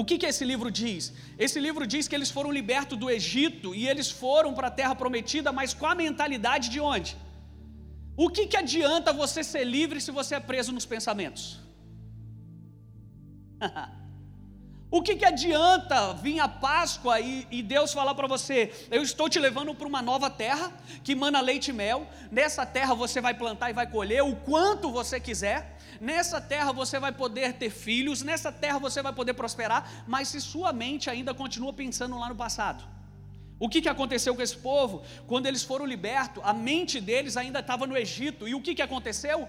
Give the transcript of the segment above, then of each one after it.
O que, que esse livro diz? Esse livro diz que eles foram libertos do Egito e eles foram para a terra prometida, mas com a mentalidade de onde? O que, que adianta você ser livre se você é preso nos pensamentos? o que, que adianta vir a Páscoa e, e Deus falar para você: Eu estou te levando para uma nova terra que mana leite e mel. Nessa terra você vai plantar e vai colher o quanto você quiser. Nessa terra você vai poder ter filhos. Nessa terra você vai poder prosperar. Mas se sua mente ainda continua pensando lá no passado, o que, que aconteceu com esse povo? Quando eles foram libertos, a mente deles ainda estava no Egito. E o que, que aconteceu?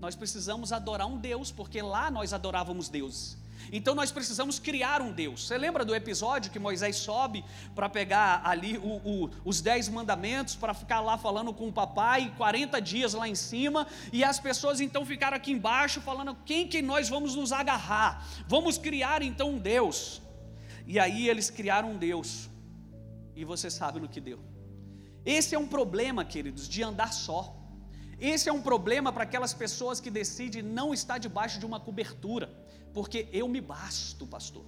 Nós precisamos adorar um Deus, porque lá nós adorávamos deuses. Então nós precisamos criar um Deus. Você lembra do episódio que Moisés sobe para pegar ali o, o, os dez mandamentos, para ficar lá falando com o papai, 40 dias lá em cima, e as pessoas então ficaram aqui embaixo falando quem que nós vamos nos agarrar. Vamos criar então um Deus. E aí eles criaram um Deus. E você sabe no que deu. Esse é um problema, queridos, de andar só. Esse é um problema para aquelas pessoas que decidem não estar debaixo de uma cobertura porque eu me basto, pastor.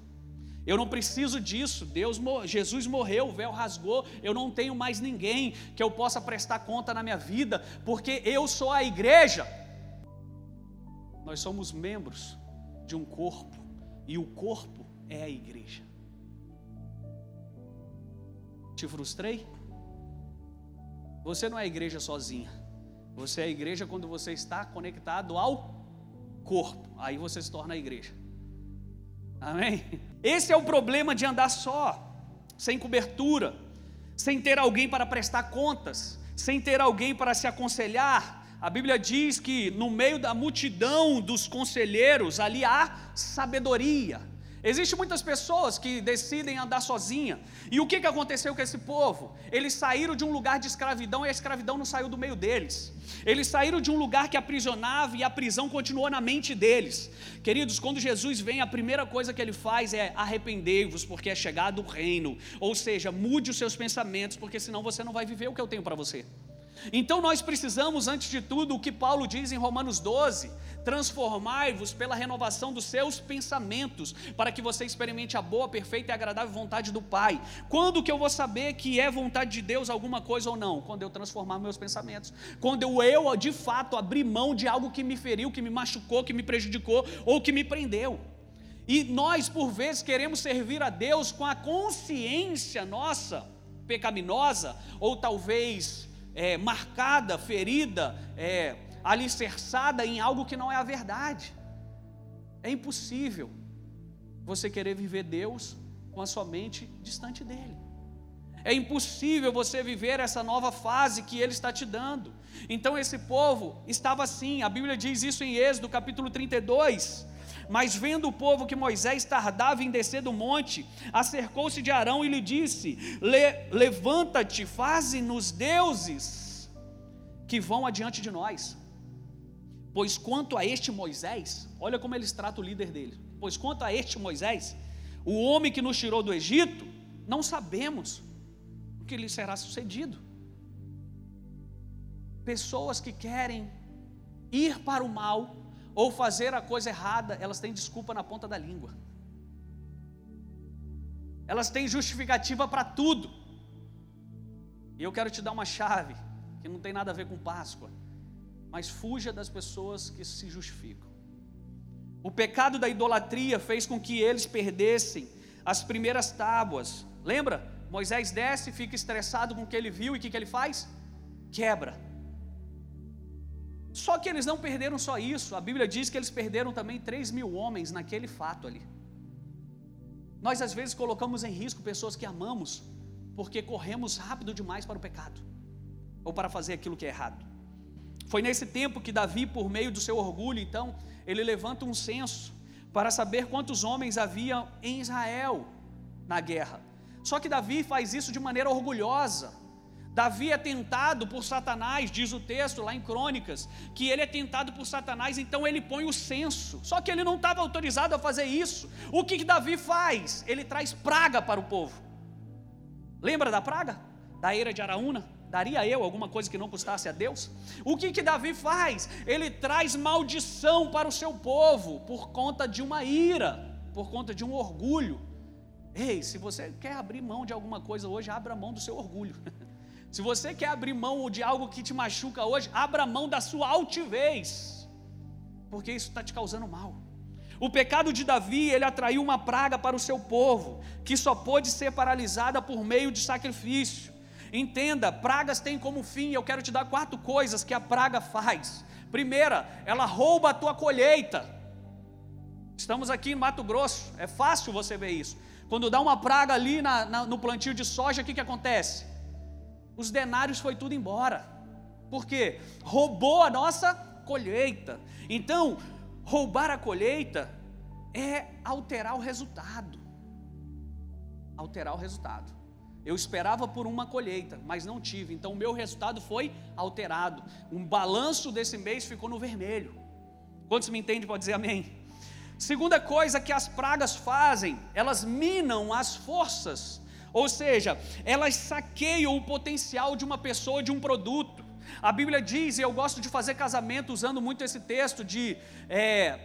Eu não preciso disso. Deus, Jesus morreu, o véu rasgou. Eu não tenho mais ninguém que eu possa prestar conta na minha vida, porque eu sou a igreja. Nós somos membros de um corpo e o corpo é a igreja. Te frustrei? Você não é a igreja sozinha. Você é a igreja quando você está conectado ao corpo. Aí você se torna a igreja. Amém? Esse é o problema de andar só, sem cobertura, sem ter alguém para prestar contas, sem ter alguém para se aconselhar. A Bíblia diz que no meio da multidão dos conselheiros ali há sabedoria. Existem muitas pessoas que decidem andar sozinha. E o que, que aconteceu com esse povo? Eles saíram de um lugar de escravidão e a escravidão não saiu do meio deles. Eles saíram de um lugar que aprisionava e a prisão continuou na mente deles. Queridos, quando Jesus vem, a primeira coisa que ele faz é arrependei-vos, porque é chegado o reino. Ou seja, mude os seus pensamentos, porque senão você não vai viver o que eu tenho para você. Então nós precisamos, antes de tudo, o que Paulo diz em Romanos 12: transformai-vos pela renovação dos seus pensamentos, para que você experimente a boa, perfeita e agradável vontade do Pai. Quando que eu vou saber que é vontade de Deus alguma coisa ou não? Quando eu transformar meus pensamentos. Quando eu, eu de fato abrir mão de algo que me feriu, que me machucou, que me prejudicou ou que me prendeu. E nós, por vezes, queremos servir a Deus com a consciência nossa pecaminosa, ou talvez é, marcada, ferida, é, alicerçada em algo que não é a verdade. É impossível você querer viver Deus com a sua mente distante dele. É impossível você viver essa nova fase que ele está te dando. Então esse povo estava assim, a Bíblia diz isso em Êxodo capítulo 32. Mas vendo o povo que Moisés tardava em descer do monte, acercou-se de Arão e lhe disse: Le, Levanta-te, faze-nos deuses que vão adiante de nós. Pois quanto a este Moisés, olha como eles tratam o líder dele. Pois quanto a este Moisés, o homem que nos tirou do Egito, não sabemos o que lhe será sucedido. Pessoas que querem ir para o mal ou fazer a coisa errada, elas têm desculpa na ponta da língua. Elas têm justificativa para tudo. E eu quero te dar uma chave que não tem nada a ver com Páscoa, mas fuja das pessoas que se justificam. O pecado da idolatria fez com que eles perdessem as primeiras tábuas. Lembra? Moisés desce, fica estressado com o que ele viu e o que, que ele faz? Quebra. Só que eles não perderam só isso, a Bíblia diz que eles perderam também 3 mil homens naquele fato ali. Nós às vezes colocamos em risco pessoas que amamos, porque corremos rápido demais para o pecado, ou para fazer aquilo que é errado. Foi nesse tempo que Davi, por meio do seu orgulho, então, ele levanta um censo para saber quantos homens havia em Israel na guerra. Só que Davi faz isso de maneira orgulhosa, Davi é tentado por Satanás, diz o texto lá em Crônicas, que ele é tentado por Satanás, então ele põe o censo. Só que ele não estava autorizado a fazer isso. O que, que Davi faz? Ele traz praga para o povo. Lembra da praga? Da eira de Araúna? Daria eu alguma coisa que não custasse a Deus? O que que Davi faz? Ele traz maldição para o seu povo por conta de uma ira por conta de um orgulho. Ei, se você quer abrir mão de alguma coisa hoje, abra mão do seu orgulho. Se você quer abrir mão de algo que te machuca hoje, abra mão da sua altivez, porque isso está te causando mal. O pecado de Davi, ele atraiu uma praga para o seu povo, que só pôde ser paralisada por meio de sacrifício. Entenda, pragas têm como fim, eu quero te dar quatro coisas que a praga faz. Primeira, ela rouba a tua colheita. Estamos aqui em Mato Grosso, é fácil você ver isso. Quando dá uma praga ali na, na, no plantio de soja, o que, que acontece? Os denários foi tudo embora. Por quê? Roubou a nossa colheita. Então, roubar a colheita é alterar o resultado. Alterar o resultado. Eu esperava por uma colheita, mas não tive. Então o meu resultado foi alterado. Um balanço desse mês ficou no vermelho. Quantos me entendem pode dizer amém? Segunda coisa que as pragas fazem, elas minam as forças. Ou seja, elas saqueiam o potencial de uma pessoa, de um produto. A Bíblia diz, e eu gosto de fazer casamento usando muito esse texto de é,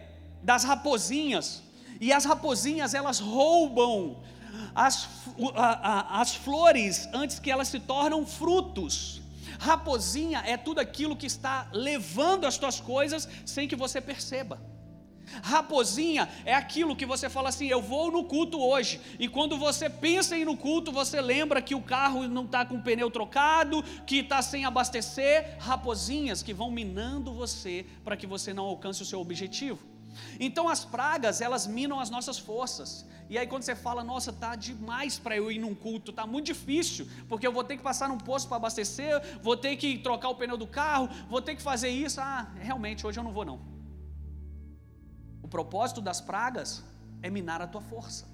das raposinhas. E as raposinhas elas roubam as, as flores antes que elas se tornam frutos. Raposinha é tudo aquilo que está levando as tuas coisas sem que você perceba. Raposinha é aquilo que você fala assim: eu vou no culto hoje, e quando você pensa em ir no culto, você lembra que o carro não está com o pneu trocado, que está sem abastecer. Raposinhas que vão minando você para que você não alcance o seu objetivo. Então as pragas, elas minam as nossas forças. E aí quando você fala, nossa, tá demais para eu ir num culto, tá muito difícil, porque eu vou ter que passar num posto para abastecer, vou ter que trocar o pneu do carro, vou ter que fazer isso. Ah, realmente hoje eu não vou não. O propósito das pragas é minar a tua força.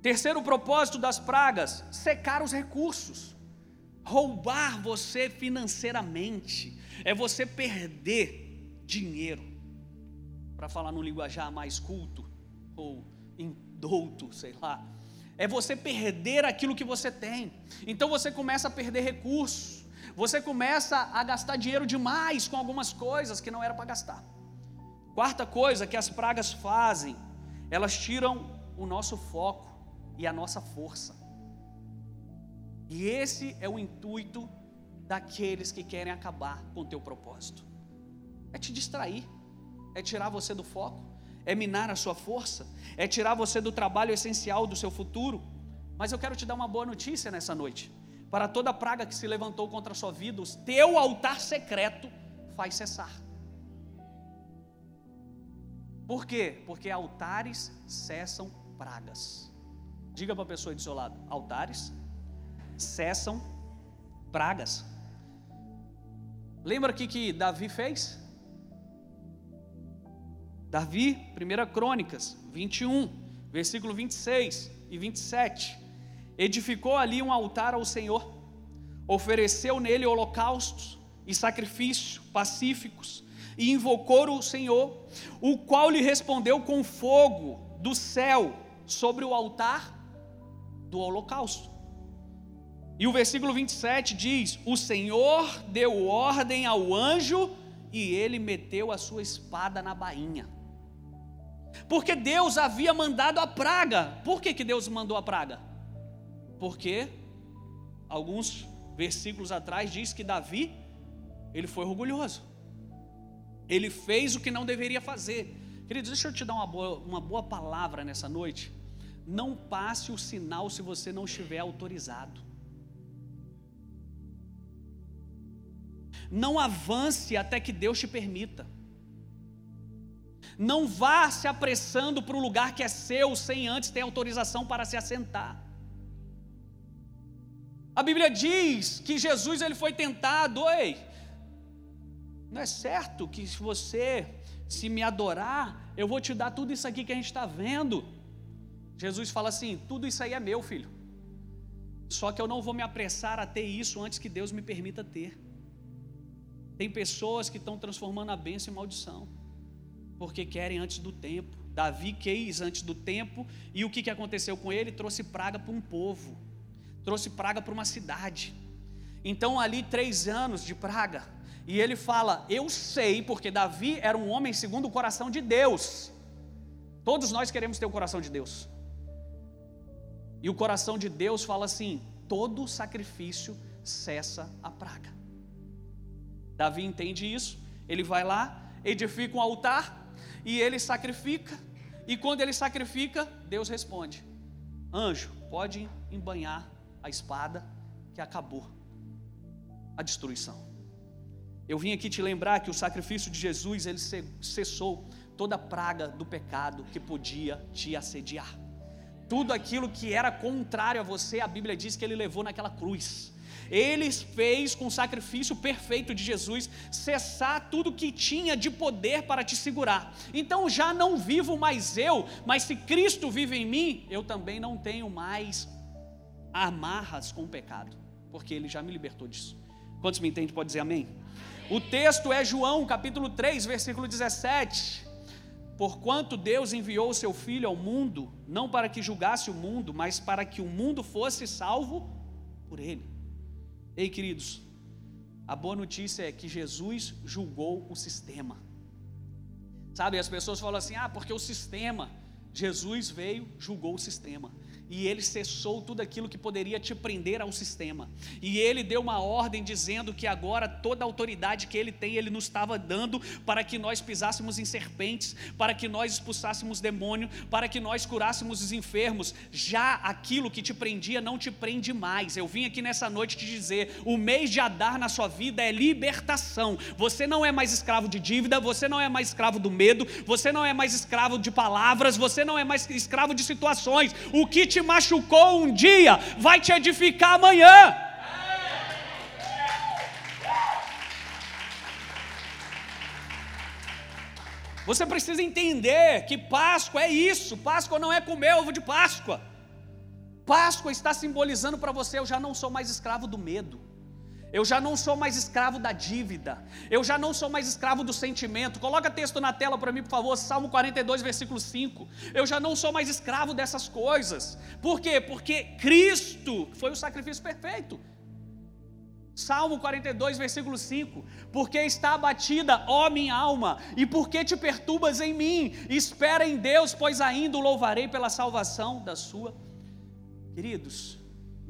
Terceiro propósito das pragas, secar os recursos. Roubar você financeiramente é você perder dinheiro para falar no linguajar mais culto ou indouto, sei lá. É você perder aquilo que você tem. Então você começa a perder recursos. Você começa a gastar dinheiro demais com algumas coisas que não era para gastar. Quarta coisa que as pragas fazem, elas tiram o nosso foco e a nossa força. E esse é o intuito daqueles que querem acabar com o teu propósito. É te distrair é tirar você do foco, é minar a sua força, é tirar você do trabalho essencial do seu futuro. Mas eu quero te dar uma boa notícia nessa noite. Para toda praga que se levantou contra a sua vida, o teu altar secreto faz cessar. Por quê? Porque altares cessam pragas. Diga para a pessoa do seu lado: altares cessam pragas. Lembra o que, Davi fez? Davi, 1 Crônicas 21, versículo 26 e 27. Edificou ali um altar ao Senhor, ofereceu nele holocaustos e sacrifícios pacíficos, e invocou o Senhor, o qual lhe respondeu com fogo do céu sobre o altar do holocausto. E o versículo 27 diz: O Senhor deu ordem ao anjo e ele meteu a sua espada na bainha. Porque Deus havia mandado a praga. Por que, que Deus mandou a praga? Porque alguns versículos atrás diz que Davi, ele foi orgulhoso. Ele fez o que não deveria fazer. Queridos, deixa eu te dar uma boa, uma boa palavra nessa noite. Não passe o sinal se você não estiver autorizado. Não avance até que Deus te permita. Não vá se apressando para o lugar que é seu sem antes ter autorização para se assentar. A Bíblia diz que Jesus ele foi tentado, ei, não é certo que se você se me adorar, eu vou te dar tudo isso aqui que a gente está vendo. Jesus fala assim: tudo isso aí é meu, filho. Só que eu não vou me apressar a ter isso antes que Deus me permita ter. Tem pessoas que estão transformando a bênção em maldição porque querem antes do tempo. Davi quis antes do tempo, e o que, que aconteceu com ele? Trouxe praga para um povo, trouxe praga para uma cidade. Então, ali, três anos de praga, e ele fala: Eu sei, porque Davi era um homem segundo o coração de Deus. Todos nós queremos ter o coração de Deus. E o coração de Deus fala assim: todo sacrifício cessa a praga. Davi entende isso, ele vai lá, edifica um altar e ele sacrifica. E quando ele sacrifica, Deus responde: Anjo, pode embanhar a espada que acabou a destruição. Eu vim aqui te lembrar que o sacrifício de Jesus ele cessou toda praga do pecado que podia te assediar. Tudo aquilo que era contrário a você, a Bíblia diz que ele levou naquela cruz. Ele fez com o sacrifício perfeito de Jesus cessar tudo que tinha de poder para te segurar. Então já não vivo mais eu, mas se Cristo vive em mim, eu também não tenho mais amarras com o pecado, porque ele já me libertou disso. Quantos me entendem? Pode dizer amém? O texto é João, capítulo 3, versículo 17. Porquanto Deus enviou o seu Filho ao mundo, não para que julgasse o mundo, mas para que o mundo fosse salvo por ele. Ei, queridos, a boa notícia é que Jesus julgou o sistema. Sabe, as pessoas falam assim: ah, porque o sistema, Jesus veio, julgou o sistema e ele cessou tudo aquilo que poderia te prender ao sistema. E ele deu uma ordem dizendo que agora toda a autoridade que ele tem, ele nos estava dando para que nós pisássemos em serpentes, para que nós expulsássemos demônio, para que nós curássemos os enfermos. Já aquilo que te prendia não te prende mais. Eu vim aqui nessa noite te dizer: o mês de Adar na sua vida é libertação. Você não é mais escravo de dívida, você não é mais escravo do medo, você não é mais escravo de palavras, você não é mais escravo de situações. O que te te machucou um dia, vai te edificar amanhã. Você precisa entender que Páscoa é isso. Páscoa não é comer ovo de Páscoa. Páscoa está simbolizando para você: eu já não sou mais escravo do medo. Eu já não sou mais escravo da dívida. Eu já não sou mais escravo do sentimento. Coloca texto na tela para mim, por favor, Salmo 42, versículo 5. Eu já não sou mais escravo dessas coisas. Por quê? Porque Cristo foi o sacrifício perfeito. Salmo 42, versículo 5: Porque está abatida, ó minha alma, e porque te perturbas em mim? Espera em Deus, pois ainda o louvarei pela salvação da sua. Queridos,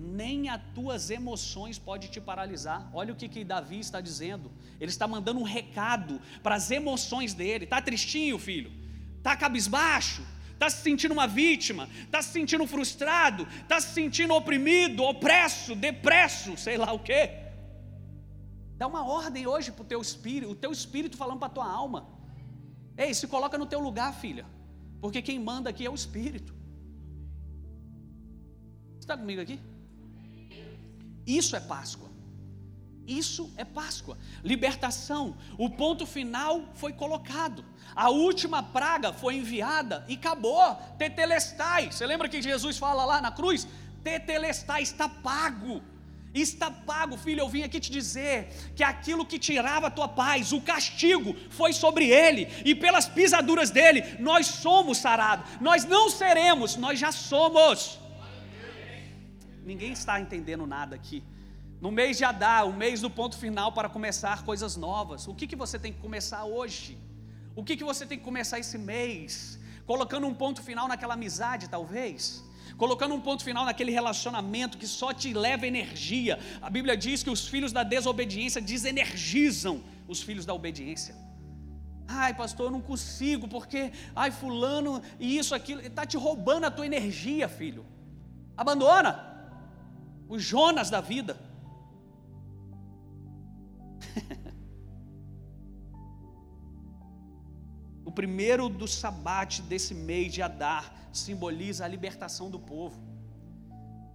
nem as tuas emoções pode te paralisar. Olha o que, que Davi está dizendo. Ele está mandando um recado para as emoções dele. Está tristinho, filho? Está cabisbaixo? Está se sentindo uma vítima? Está se sentindo frustrado? Está se sentindo oprimido, opresso, depresso, sei lá o quê? Dá uma ordem hoje para o teu espírito, o teu espírito falando para a tua alma. Ei, se coloca no teu lugar, filha. Porque quem manda aqui é o espírito. Você está comigo aqui? Isso é Páscoa. Isso é Páscoa. Libertação. O ponto final foi colocado. A última praga foi enviada e acabou. Tetelestai. Você lembra que Jesus fala lá na cruz? Tetelestai está pago. Está pago, filho. Eu vim aqui te dizer que aquilo que tirava a tua paz, o castigo, foi sobre ele, e pelas pisaduras dele, nós somos sarados. Nós não seremos, nós já somos. Ninguém está entendendo nada aqui. No mês de Adar, o mês do ponto final para começar coisas novas. O que, que você tem que começar hoje? O que, que você tem que começar esse mês? Colocando um ponto final naquela amizade, talvez? Colocando um ponto final naquele relacionamento que só te leva energia. A Bíblia diz que os filhos da desobediência desenergizam os filhos da obediência. Ai, pastor, eu não consigo, porque, ai, fulano, e isso, aquilo, está te roubando a tua energia, filho. Abandona os Jonas da vida. o primeiro do sabate desse mês de Adar simboliza a libertação do povo.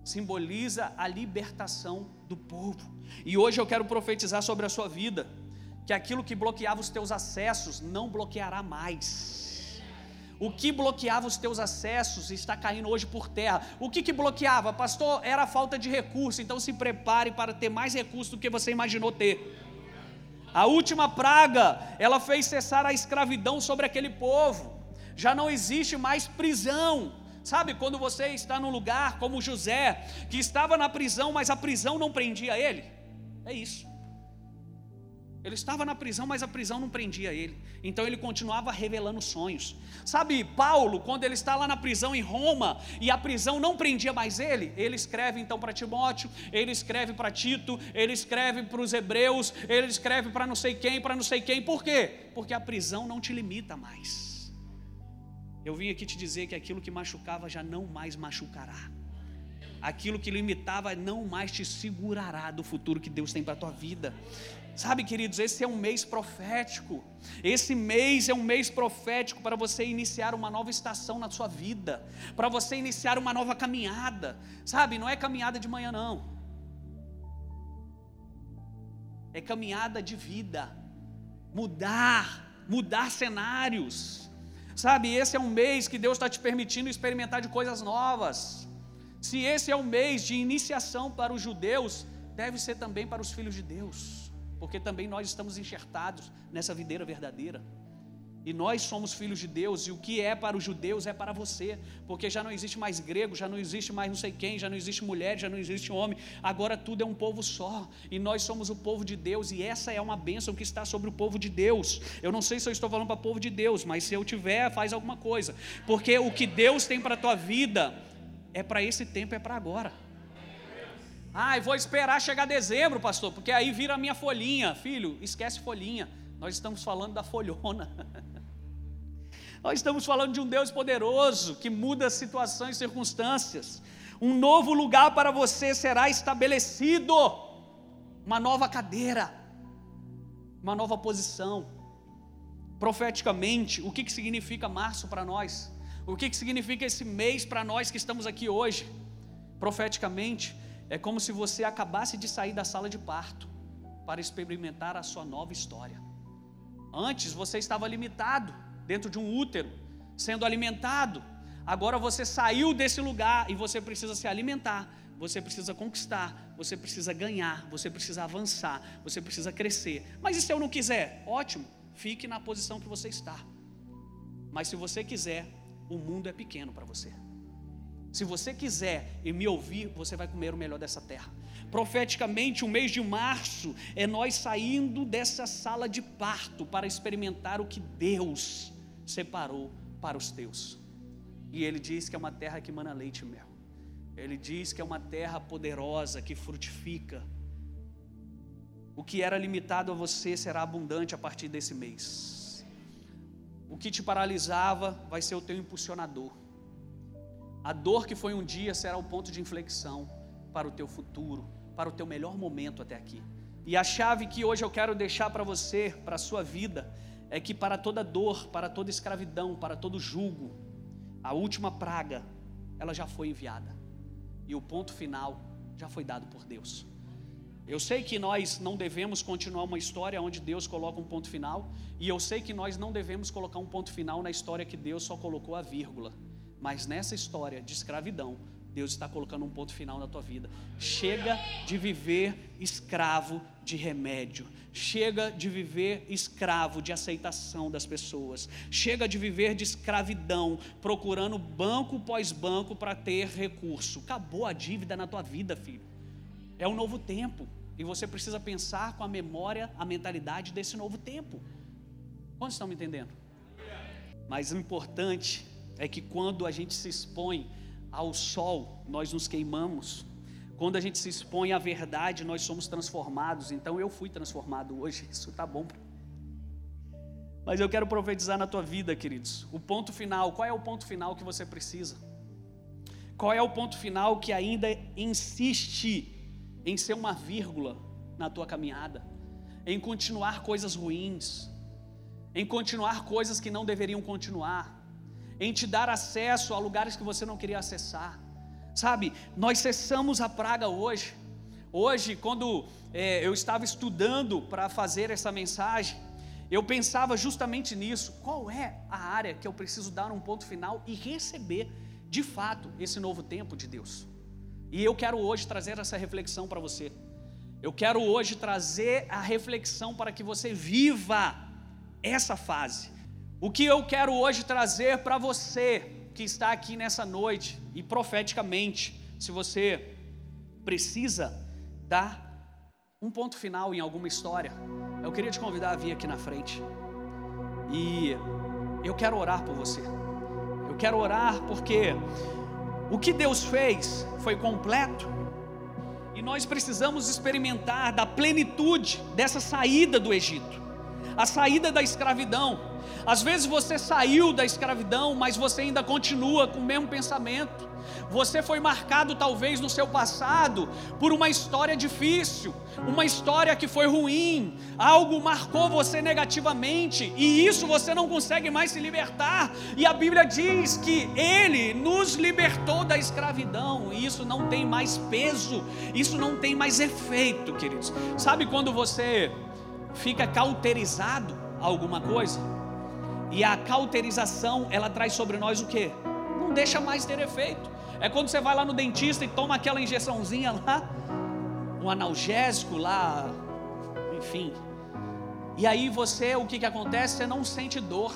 Simboliza a libertação do povo. E hoje eu quero profetizar sobre a sua vida que aquilo que bloqueava os teus acessos não bloqueará mais o que bloqueava os teus acessos está caindo hoje por terra. O que, que bloqueava? Pastor, era a falta de recurso. Então se prepare para ter mais recursos do que você imaginou ter. A última praga, ela fez cessar a escravidão sobre aquele povo. Já não existe mais prisão. Sabe quando você está num lugar como José, que estava na prisão, mas a prisão não prendia ele? É isso. Ele estava na prisão, mas a prisão não prendia ele. Então ele continuava revelando sonhos. Sabe, Paulo, quando ele está lá na prisão em Roma e a prisão não prendia mais ele, ele escreve então para Timóteo, ele escreve para Tito, ele escreve para os hebreus, ele escreve para não sei quem, para não sei quem. Por quê? Porque a prisão não te limita mais. Eu vim aqui te dizer que aquilo que machucava já não mais machucará. Aquilo que limitava não mais te segurará do futuro que Deus tem para a tua vida. Sabe, queridos, esse é um mês profético. Esse mês é um mês profético para você iniciar uma nova estação na sua vida, para você iniciar uma nova caminhada. Sabe, não é caminhada de manhã, não. É caminhada de vida. Mudar, mudar cenários. Sabe, esse é um mês que Deus está te permitindo experimentar de coisas novas. Se esse é o mês de iniciação para os judeus, deve ser também para os filhos de Deus porque também nós estamos enxertados nessa videira verdadeira. E nós somos filhos de Deus, e o que é para os judeus é para você, porque já não existe mais grego, já não existe mais não sei quem, já não existe mulher, já não existe homem, agora tudo é um povo só, e nós somos o povo de Deus, e essa é uma bênção que está sobre o povo de Deus. Eu não sei se eu estou falando para o povo de Deus, mas se eu tiver, faz alguma coisa, porque o que Deus tem para a tua vida é para esse tempo, é para agora. Ah, vou esperar chegar dezembro, pastor, porque aí vira a minha folhinha. Filho, esquece folhinha. Nós estamos falando da folhona. Nós estamos falando de um Deus poderoso que muda situações e circunstâncias. Um novo lugar para você será estabelecido. Uma nova cadeira. Uma nova posição. Profeticamente, o que, que significa março para nós? O que, que significa esse mês para nós que estamos aqui hoje? Profeticamente, é como se você acabasse de sair da sala de parto para experimentar a sua nova história. Antes você estava limitado dentro de um útero, sendo alimentado. Agora você saiu desse lugar e você precisa se alimentar, você precisa conquistar, você precisa ganhar, você precisa avançar, você precisa crescer. Mas e se eu não quiser? Ótimo, fique na posição que você está. Mas se você quiser, o mundo é pequeno para você. Se você quiser e me ouvir, você vai comer o melhor dessa terra. Profeticamente, o mês de março é nós saindo dessa sala de parto para experimentar o que Deus separou para os teus. E ele diz que é uma terra que mana leite e mel. Ele diz que é uma terra poderosa que frutifica. O que era limitado a você será abundante a partir desse mês. O que te paralisava vai ser o teu impulsionador. A dor que foi um dia será o ponto de inflexão para o teu futuro, para o teu melhor momento até aqui. E a chave que hoje eu quero deixar para você, para a sua vida, é que para toda dor, para toda escravidão, para todo julgo, a última praga, ela já foi enviada. E o ponto final já foi dado por Deus. Eu sei que nós não devemos continuar uma história onde Deus coloca um ponto final, e eu sei que nós não devemos colocar um ponto final na história que Deus só colocou a vírgula. Mas nessa história de escravidão, Deus está colocando um ponto final na tua vida. Chega de viver escravo de remédio. Chega de viver escravo de aceitação das pessoas. Chega de viver de escravidão, procurando banco pós banco para ter recurso. Acabou a dívida na tua vida, filho. É um novo tempo. E você precisa pensar com a memória, a mentalidade desse novo tempo. Quantos estão me entendendo? Mas o importante é que quando a gente se expõe ao sol, nós nos queimamos. Quando a gente se expõe à verdade, nós somos transformados. Então eu fui transformado hoje, isso está bom. Mas eu quero profetizar na tua vida, queridos. O ponto final, qual é o ponto final que você precisa? Qual é o ponto final que ainda insiste em ser uma vírgula na tua caminhada? Em continuar coisas ruins, em continuar coisas que não deveriam continuar, em te dar acesso a lugares que você não queria acessar. Sabe, nós cessamos a praga hoje. Hoje, quando é, eu estava estudando para fazer essa mensagem, eu pensava justamente nisso: qual é a área que eu preciso dar um ponto final e receber, de fato, esse novo tempo de Deus? E eu quero hoje trazer essa reflexão para você. Eu quero hoje trazer a reflexão para que você viva essa fase. O que eu quero hoje trazer para você que está aqui nessa noite e profeticamente, se você precisa dar um ponto final em alguma história, eu queria te convidar a vir aqui na frente. E eu quero orar por você. Eu quero orar porque o que Deus fez foi completo. E nós precisamos experimentar da plenitude dessa saída do Egito, a saída da escravidão. Às vezes você saiu da escravidão, mas você ainda continua com o mesmo pensamento. Você foi marcado, talvez, no seu passado, por uma história difícil, uma história que foi ruim, algo marcou você negativamente, e isso você não consegue mais se libertar. E a Bíblia diz que Ele nos libertou da escravidão, e isso não tem mais peso, isso não tem mais efeito, queridos. Sabe quando você fica cauterizado alguma coisa? E a cauterização, ela traz sobre nós o que? Não deixa mais ter efeito. É quando você vai lá no dentista e toma aquela injeçãozinha lá, um analgésico lá, enfim. E aí você, o que, que acontece? Você não sente dor.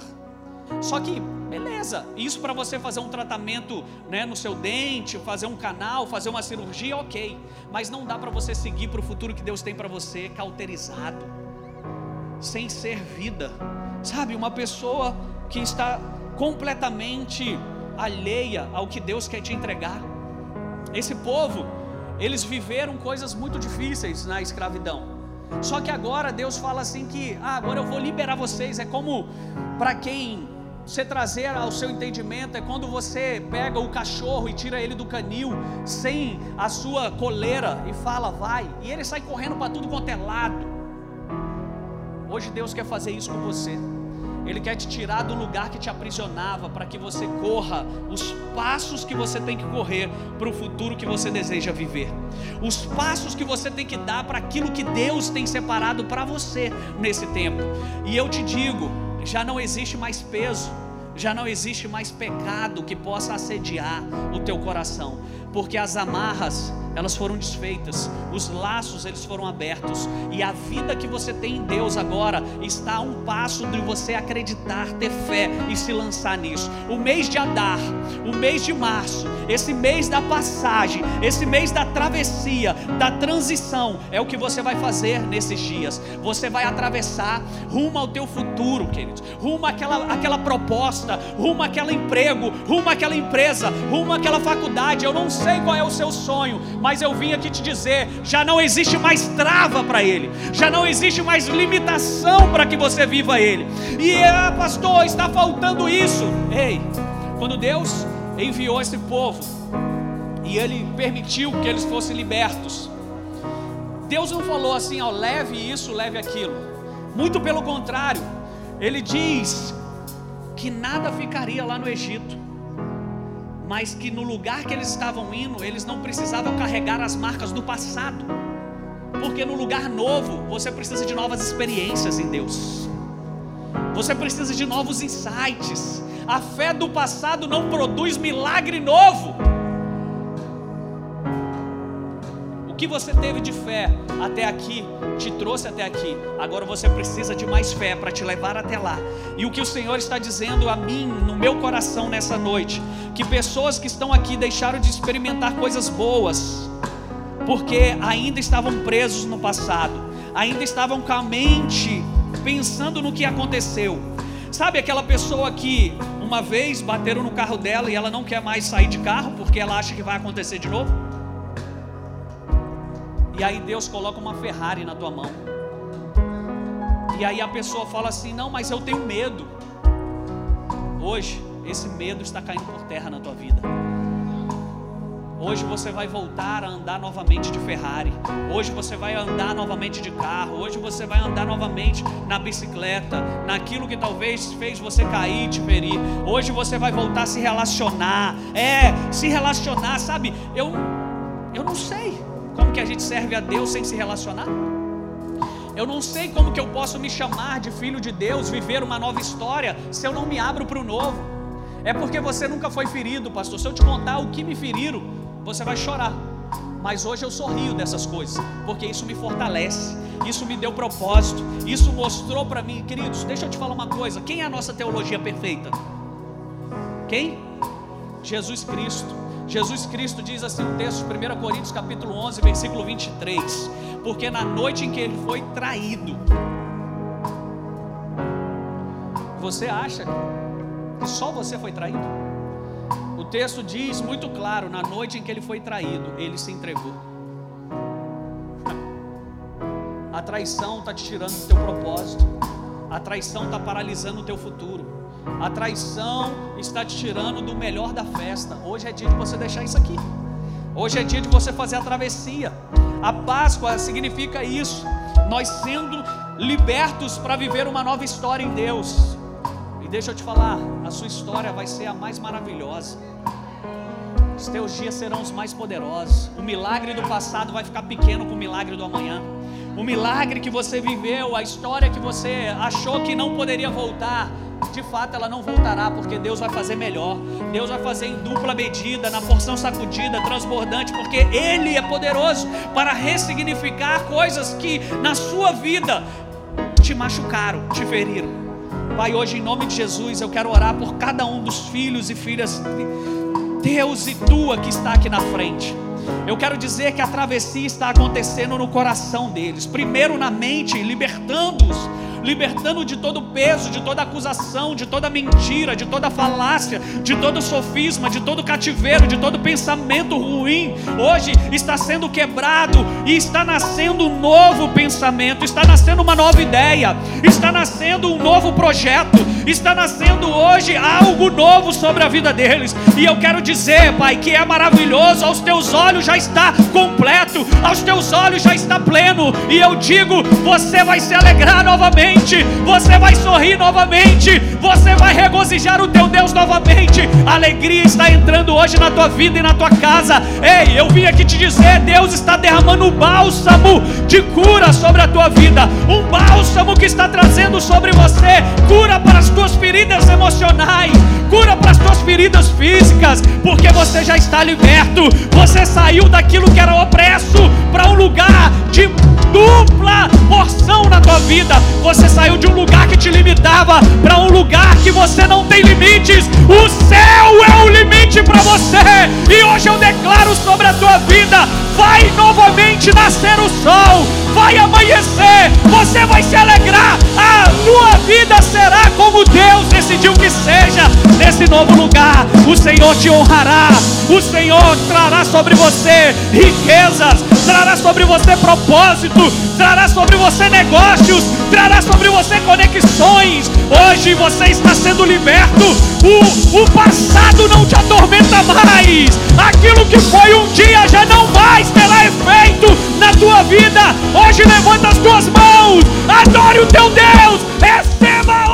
Só que, beleza, isso para você fazer um tratamento né, no seu dente, fazer um canal, fazer uma cirurgia, ok. Mas não dá para você seguir para o futuro que Deus tem para você cauterizado, sem ser vida. Sabe, uma pessoa que está completamente alheia ao que Deus quer te entregar. Esse povo, eles viveram coisas muito difíceis na escravidão. Só que agora Deus fala assim que, ah, agora eu vou liberar vocês. É como para quem você trazer ao seu entendimento é quando você pega o cachorro e tira ele do canil sem a sua coleira e fala vai, e ele sai correndo para tudo quanto é lado. Hoje Deus quer fazer isso com você. Ele quer te tirar do lugar que te aprisionava para que você corra os passos que você tem que correr para o futuro que você deseja viver. Os passos que você tem que dar para aquilo que Deus tem separado para você nesse tempo. E eu te digo, já não existe mais peso, já não existe mais pecado que possa assediar o teu coração, porque as amarras elas foram desfeitas, os laços eles foram abertos, e a vida que você tem em Deus agora está a um passo de você acreditar, ter fé e se lançar nisso. O mês de Adar, o mês de março, esse mês da passagem, esse mês da travessia, da transição, é o que você vai fazer nesses dias. Você vai atravessar rumo ao teu futuro, queridos, rumo àquela, àquela proposta, rumo àquele emprego, rumo àquela empresa, rumo àquela faculdade. Eu não sei qual é o seu sonho, mas eu vim aqui te dizer: já não existe mais trava para ele, já não existe mais limitação para que você viva ele. E ah, pastor, está faltando isso. Ei, quando Deus enviou esse povo e ele permitiu que eles fossem libertos, Deus não falou assim, ó, leve isso, leve aquilo. Muito pelo contrário, ele diz que nada ficaria lá no Egito mas que no lugar que eles estavam indo, eles não precisavam carregar as marcas do passado, porque no lugar novo você precisa de novas experiências em Deus, você precisa de novos insights. A fé do passado não produz milagre novo. Que você teve de fé até aqui te trouxe até aqui. Agora você precisa de mais fé para te levar até lá. E o que o Senhor está dizendo a mim, no meu coração nessa noite, que pessoas que estão aqui deixaram de experimentar coisas boas, porque ainda estavam presos no passado, ainda estavam com a mente pensando no que aconteceu. Sabe aquela pessoa que uma vez bateram no carro dela e ela não quer mais sair de carro porque ela acha que vai acontecer de novo? E aí Deus coloca uma Ferrari na tua mão. E aí a pessoa fala assim: Não, mas eu tenho medo. Hoje, esse medo está caindo por terra na tua vida. Hoje você vai voltar a andar novamente de Ferrari. Hoje você vai andar novamente de carro. Hoje você vai andar novamente na bicicleta, naquilo que talvez fez você cair e te ferir. Hoje você vai voltar a se relacionar. É, se relacionar, sabe? Eu eu não sei. Como que a gente serve a Deus sem se relacionar? Eu não sei como que eu posso me chamar de filho de Deus, viver uma nova história, se eu não me abro para o novo. É porque você nunca foi ferido, pastor. Se eu te contar o que me feriram, você vai chorar. Mas hoje eu sorrio dessas coisas, porque isso me fortalece, isso me deu propósito, isso mostrou para mim, queridos. Deixa eu te falar uma coisa: quem é a nossa teologia perfeita? Quem? Jesus Cristo. Jesus Cristo diz assim o texto, 1 Coríntios capítulo 11, versículo 23, porque na noite em que ele foi traído, Você acha que só você foi traído? O texto diz muito claro: na noite em que ele foi traído, ele se entregou. A traição está te tirando do teu propósito. A traição está paralisando o teu futuro. A traição está te tirando do melhor da festa. Hoje é dia de você deixar isso aqui. Hoje é dia de você fazer a travessia. A Páscoa significa isso. Nós sendo libertos para viver uma nova história em Deus. E deixa eu te falar, a sua história vai ser a mais maravilhosa. Os teus dias serão os mais poderosos. O milagre do passado vai ficar pequeno com o milagre do amanhã. O milagre que você viveu, a história que você achou que não poderia voltar, de fato ela não voltará, porque Deus vai fazer melhor. Deus vai fazer em dupla medida, na porção sacudida, transbordante, porque Ele é poderoso para ressignificar coisas que na sua vida te machucaram, te feriram. Pai, hoje em nome de Jesus eu quero orar por cada um dos filhos e filhas Deus e tua que está aqui na frente. Eu quero dizer que a travessia está acontecendo no coração deles, primeiro na mente, libertando-os libertando de todo peso, de toda acusação, de toda mentira, de toda falácia, de todo sofisma, de todo cativeiro, de todo pensamento ruim. Hoje está sendo quebrado e está nascendo um novo pensamento, está nascendo uma nova ideia, está nascendo um novo projeto, está nascendo hoje algo novo sobre a vida deles. E eu quero dizer, Pai, que é maravilhoso, aos teus olhos já está completo, aos teus olhos já está pleno. E eu digo, você vai se alegrar novamente novamente, você vai sorrir novamente, você vai regozijar o teu Deus novamente. A alegria está entrando hoje na tua vida e na tua casa. Ei, eu vim aqui te dizer: Deus está derramando um bálsamo de cura sobre a tua vida, um bálsamo que está trazendo sobre você cura para as tuas feridas emocionais, cura para as tuas feridas físicas, porque você já está liberto, você saiu daquilo que era opresso para um lugar de dupla vida. Você saiu de um lugar que te limitava para um lugar que você não tem limites. O céu é o limite para você. E hoje eu declaro sobre a tua vida: vai novamente nascer o sol, vai amanhecer, você vai se alegrar. A tua vida será como Deus decidiu que seja nesse novo lugar. O Senhor te honrará, o Senhor trará sobre você riquezas, trará sobre você propósito, trará sobre você trará sobre você conexões. Hoje você está sendo liberto. O, o passado não te atormenta mais. Aquilo que foi um dia já não mais terá efeito na tua vida. Hoje levanta as tuas mãos, adore o teu Deus, receba